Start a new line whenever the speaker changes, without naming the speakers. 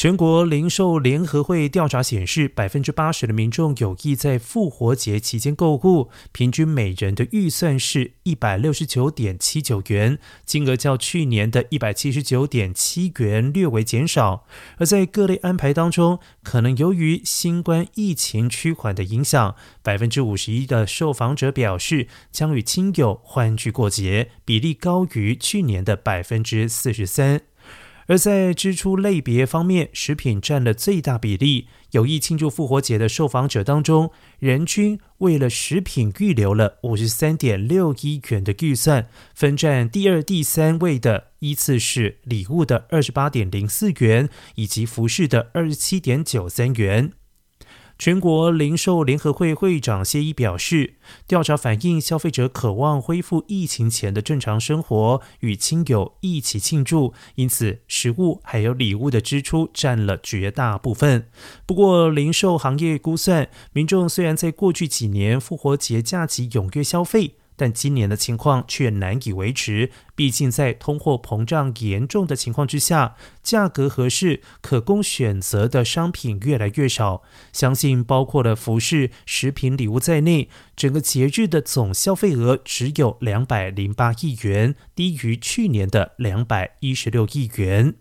全国零售联合会调查显示，百分之八十的民众有意在复活节期间购物，平均每人的预算是一百六十九点七九元，金额较去年的一百七十九点七元略为减少。而在各类安排当中，可能由于新冠疫情趋缓的影响，百分之五十一的受访者表示将与亲友欢聚过节，比例高于去年的百分之四十三。而在支出类别方面，食品占了最大比例。有意庆祝复活节的受访者当中，人均为了食品预留了五十三点六一元的预算，分占第二、第三位的依次是礼物的二十八点零四元，以及服饰的二十七点九三元。全国零售联合会会长谢毅表示，调查反映消费者渴望恢复疫情前的正常生活，与亲友一起庆祝，因此食物还有礼物的支出占了绝大部分。不过，零售行业估算，民众虽然在过去几年复活节假期踊跃消费。但今年的情况却难以维持，毕竟在通货膨胀严重的情况之下，价格合适、可供选择的商品越来越少。相信包括了服饰、食品、礼物在内，整个节日的总消费额只有两百零八亿元，低于去年的两百一十六亿元。